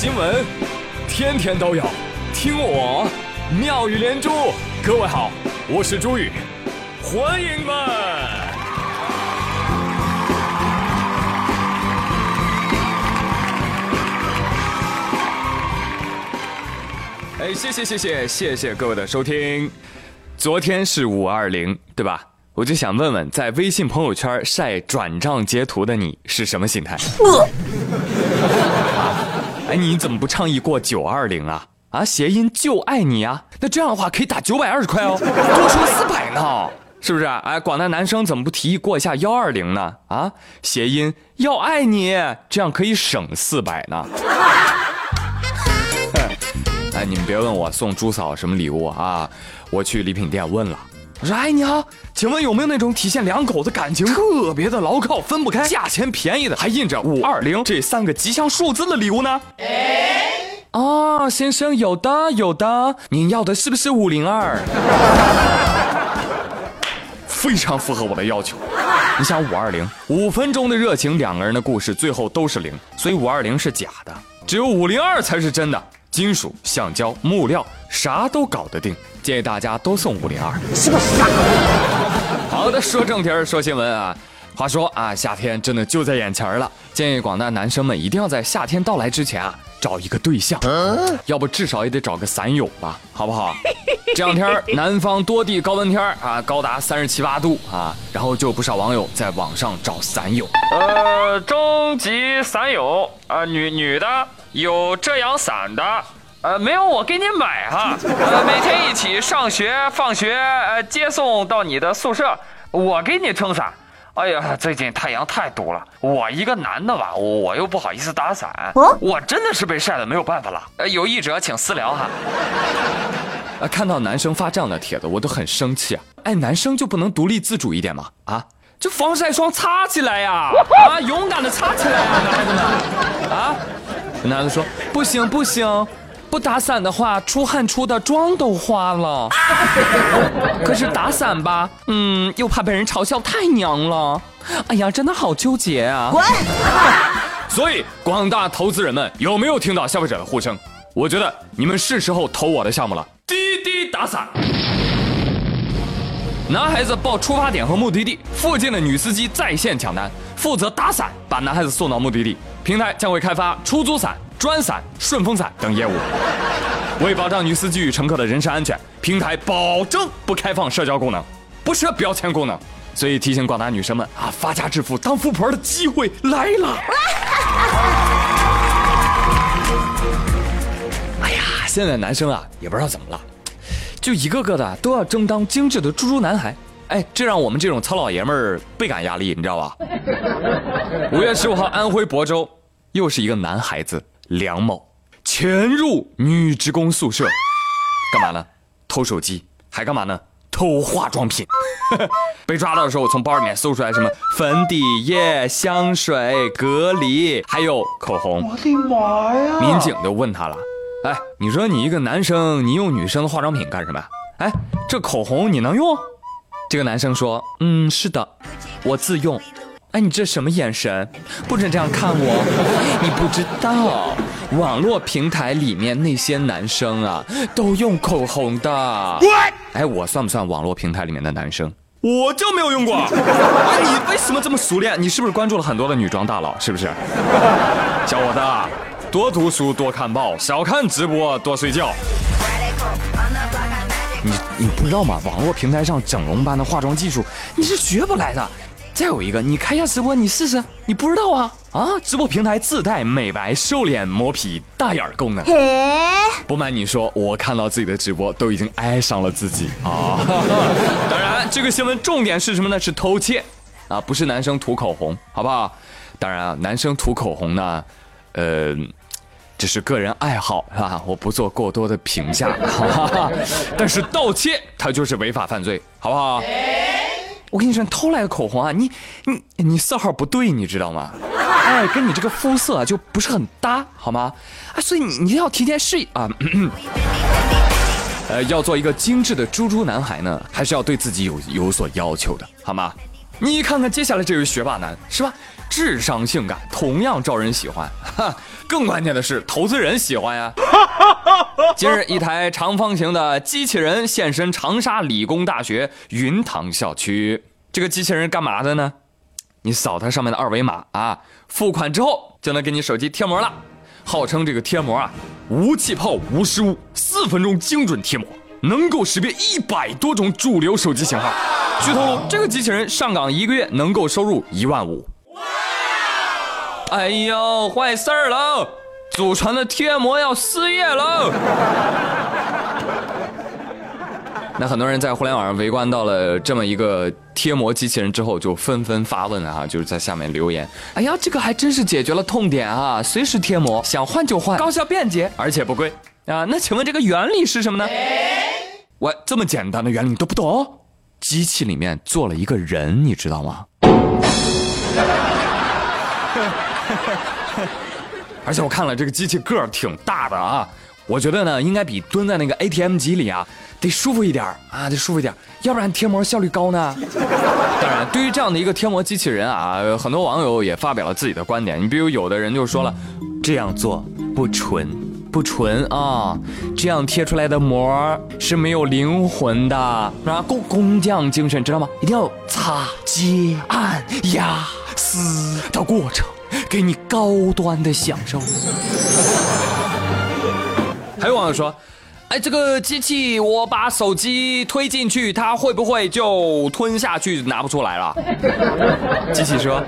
新闻，天天都有，听我妙语连珠。各位好，我是朱宇，欢迎们。哎，谢谢谢谢谢谢各位的收听。昨天是五二零，对吧？我就想问问，在微信朋友圈晒转账截图的你是什么心态？哎，你怎么不倡议过九二零啊？啊，谐音就爱你啊！那这样的话可以打九百二十块哦，多出四百呢，是不是？哎，广大男生怎么不提议过一下幺二零呢？啊，谐音要爱你，这样可以省四百呢。哎，你们别问我送朱嫂什么礼物啊，我去礼品店问了。我说：“哎，你好，请问有没有那种体现两口子感情特别的牢靠、分不开、价钱便宜的，还印着五二零这三个吉祥数字的礼物呢？”哦，先生，有的，有的。您要的是不是五零二？非常符合我的要求。你想五二零，五分钟的热情，两个人的故事最后都是零，所以五二零是假的，只有五零二才是真的。金属、橡胶、木料，啥都搞得定。建议大家都送五零二，是不是傻？好的，说正题儿，说新闻啊。话说啊，夏天真的就在眼前了，建议广大男生们一定要在夏天到来之前啊，找一个对象，要不至少也得找个伞友吧，好不好？这两天南方多地高温天啊，高达三十七八度啊，然后就有不少网友在网上找伞友。呃，征集伞友啊，女女的。有遮阳伞的，呃，没有我给你买哈，呃，每天一起上学、放学，呃，接送到你的宿舍，我给你撑伞。哎呀，最近太阳太毒了，我一个男的吧，我又不好意思打伞，我真的是被晒的没有办法了。呃，有意者请私聊哈。啊，看到男生发这样的帖子，我都很生气啊！哎，男生就不能独立自主一点吗？啊，这防晒霜擦起来呀！啊，勇敢的擦起来啊，男孩子们！啊！男的说：“不行不行，不打伞的话，出汗出的妆都花了。可是打伞吧，嗯，又怕被人嘲笑太娘了。哎呀，真的好纠结啊！滚！所以广大投资人们，有没有听到消费者的呼声？我觉得你们是时候投我的项目了。滴滴打伞，男孩子报出发点和目的地，附近的女司机在线抢单，负责打伞，把男孩子送到目的地。”平台将会开发出租伞、专伞、顺风伞等业务。为保障女司机与乘客的人身安全，平台保证不开放社交功能，不设标签功能。所以提醒广大女生们啊，发家致富、当富婆的机会来了！哎呀，现在男生啊，也不知道怎么了，就一个个的都要争当精致的猪猪男孩。哎，这让我们这种糙老爷们儿倍感压力，你知道吧？五月十五号，安徽亳州。又是一个男孩子梁某潜入女职工宿舍，干嘛呢？偷手机，还干嘛呢？偷化妆品。被抓到的时候，我从包里面搜出来什么粉底液、香水、隔离，还有口红。我的妈呀！民警就问他了：“哎，你说你一个男生，你用女生的化妆品干什么？哎，这口红你能用？”这个男生说：“嗯，是的，我自用。”哎，你这什么眼神？不准这样看我！你不知道，网络平台里面那些男生啊，都用口红的。哎，我算不算网络平台里面的男生？我就没有用过。你为什么这么熟练？你是不是关注了很多的女装大佬？是不是？小伙子，多读书，多看报，少看直播，多睡觉。你你不知道吗？网络平台上整容般的化妆技术，你是学不来的。再有一个，你开一下直播，你试试。你不知道啊？啊，直播平台自带美白、瘦脸、磨皮、大眼功能。不瞒你说，我看到自己的直播都已经爱上了自己啊。当然，这个新闻重点是什么呢？是偷窃啊，不是男生涂口红，好不好？当然啊，男生涂口红呢，呃，只是个人爱好，是吧？我不做过多的评价。但是盗窃它就是违法犯罪，好不好？我跟你说，偷来的口红啊，你你你色号不对，你知道吗？哎，跟你这个肤色啊就不是很搭，好吗？啊，所以你你要提前试啊。呃，要做一个精致的猪猪男孩呢，还是要对自己有有所要求的，好吗？你看看接下来这位学霸男，是吧？智商性感，同样招人喜欢。哈，更关键的是，投资人喜欢呀。今日，一台长方形的机器人现身长沙理工大学云塘校区。这个机器人干嘛的呢？你扫它上面的二维码啊，付款之后就能给你手机贴膜了。号称这个贴膜啊，无气泡、无失误，四分钟精准贴膜，能够识别一百多种主流手机型号。据透露，这个机器人上岗一个月能够收入一万五。哎呦，坏事儿了！祖传的贴膜要失业喽。那很多人在互联网上围观到了这么一个贴膜机器人之后，就纷纷发问啊，就是在下面留言。哎呀，这个还真是解决了痛点啊，随时贴膜，想换就换，高效便捷，而且不贵啊。那请问这个原理是什么呢？我这么简单的原理你都不懂？机器里面做了一个人，你知道吗？而且我看了这个机器个儿挺大的啊，我觉得呢应该比蹲在那个 ATM 机里啊得舒服一点啊，得舒服一点，要不然贴膜效率高呢。当然，对于这样的一个贴膜机器人啊，很多网友也发表了自己的观点。你比如有的人就说了，这样做不纯，不纯啊，这样贴出来的膜是没有灵魂的，啊，工工匠精神知道吗？一定要擦、接、按、压、撕的过程。给你高端的享受。还有网友说：“哎，这个机器我把手机推进去，它会不会就吞下去拿不出来了？” 机器说：“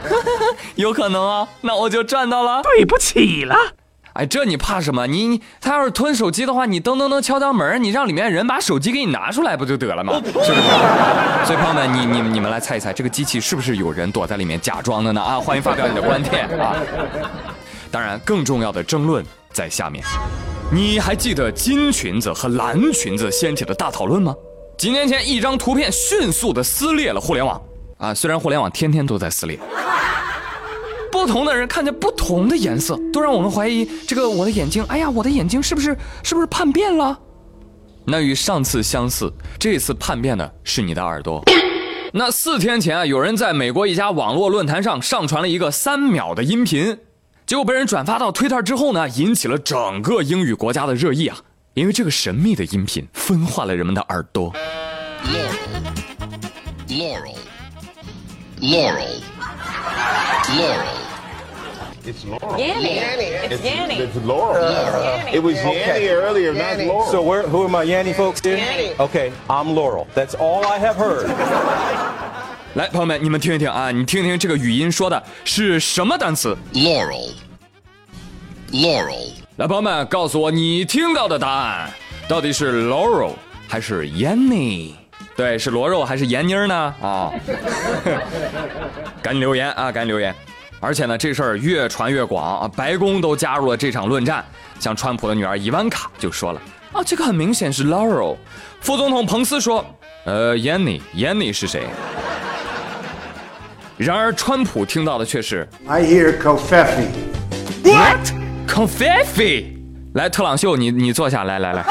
有可能啊，那我就赚到了。”对不起了。哎，这你怕什么？你他要是吞手机的话，你噔噔噔敲敲门，你让里面人把手机给你拿出来不就得了吗？是不是？所以朋友们，你你你们来猜一猜，这个机器是不是有人躲在里面假装的呢？啊，欢迎发表你的观点啊！当然，更重要的争论在下面。你还记得金裙子和蓝裙子掀起的大讨论吗？几年前，一张图片迅速的撕裂了互联网啊！虽然互联网天天都在撕裂。不同的人看见不同的颜色，都让我们怀疑这个我的眼睛。哎呀，我的眼睛是不是是不是叛变了？那与上次相似，这次叛变的是你的耳朵。那四天前啊，有人在美国一家网络论坛上上传了一个三秒的音频，结果被人转发到推特之后呢，引起了整个英语国家的热议啊，因为这个神秘的音频分化了人们的耳朵。Laurel，Laurel，Laurel。It's Laurel. Yanny. Yanny. It's, Yanny. It's Laurel. Uh, Yanny. It was Yanny okay. earlier, Yanny. not Laurel. So where, who are my Yanny folks here? Yanny. Okay, I'm Laurel. That's all I have heard. 来，朋友们，你们听一听啊，你听听这个语音说的是什么单词？Laurel。Laurel。来，朋友们，告诉我你听到的答案，到底是 Laurel 还是 Yanny？对，是螺肉还是闫妮呢？啊，赶紧留言啊，赶紧留言。而且呢，这事儿越传越广啊，白宫都加入了这场论战。像川普的女儿伊万卡就说了：“啊，这个很明显是 Laurel。”副总统彭斯说：“呃，Yanny，Yanny 是谁？” 然而，川普听到的却是：“I hear Covfefe。” What？Covfefe？来，特朗秀，你你坐下来，来来。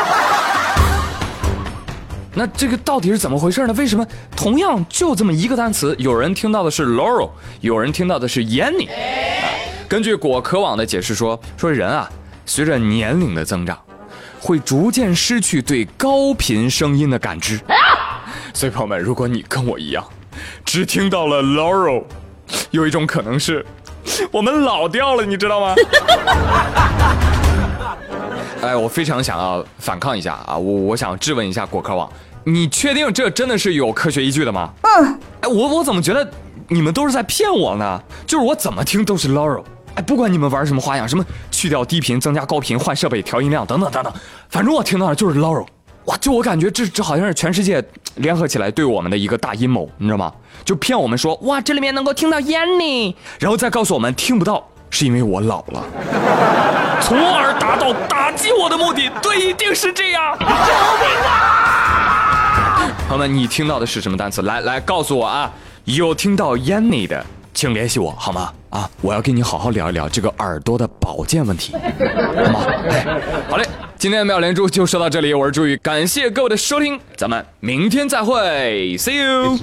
那这个到底是怎么回事呢？为什么同样就这么一个单词，有人听到的是 Laurel，有人听到的是 Yanny？根据果壳网的解释说，说人啊，随着年龄的增长，会逐渐失去对高频声音的感知。所以朋友们，如果你跟我一样，只听到了 Laurel，有一种可能是，我们老掉了，你知道吗？哎，我非常想要反抗一下啊！我我想质问一下果壳网。你确定这真的是有科学依据的吗？嗯，哎，我我怎么觉得你们都是在骗我呢？就是我怎么听都是 Laurel，哎，不管你们玩什么花样，什么去掉低频、增加高频、换设备、调音量等等等等，反正我听到的就是 Laurel。哇，就我感觉这这好像是全世界联合起来对我们的一个大阴谋，你知道吗？就骗我们说哇，这里面能够听到 Yanni，然后再告诉我们听不到是因为我老了，从而达到打击我的目的。对，一定是这样。救命啊！朋友们，你听到的是什么单词？来来，告诉我啊！有听到 Yanny 的，请联系我，好吗？啊，我要跟你好好聊一聊这个耳朵的保健问题，好吗？哎，好嘞，今天的妙连珠就说到这里，我是朱宇，感谢各位的收听，咱们明天再会，See you。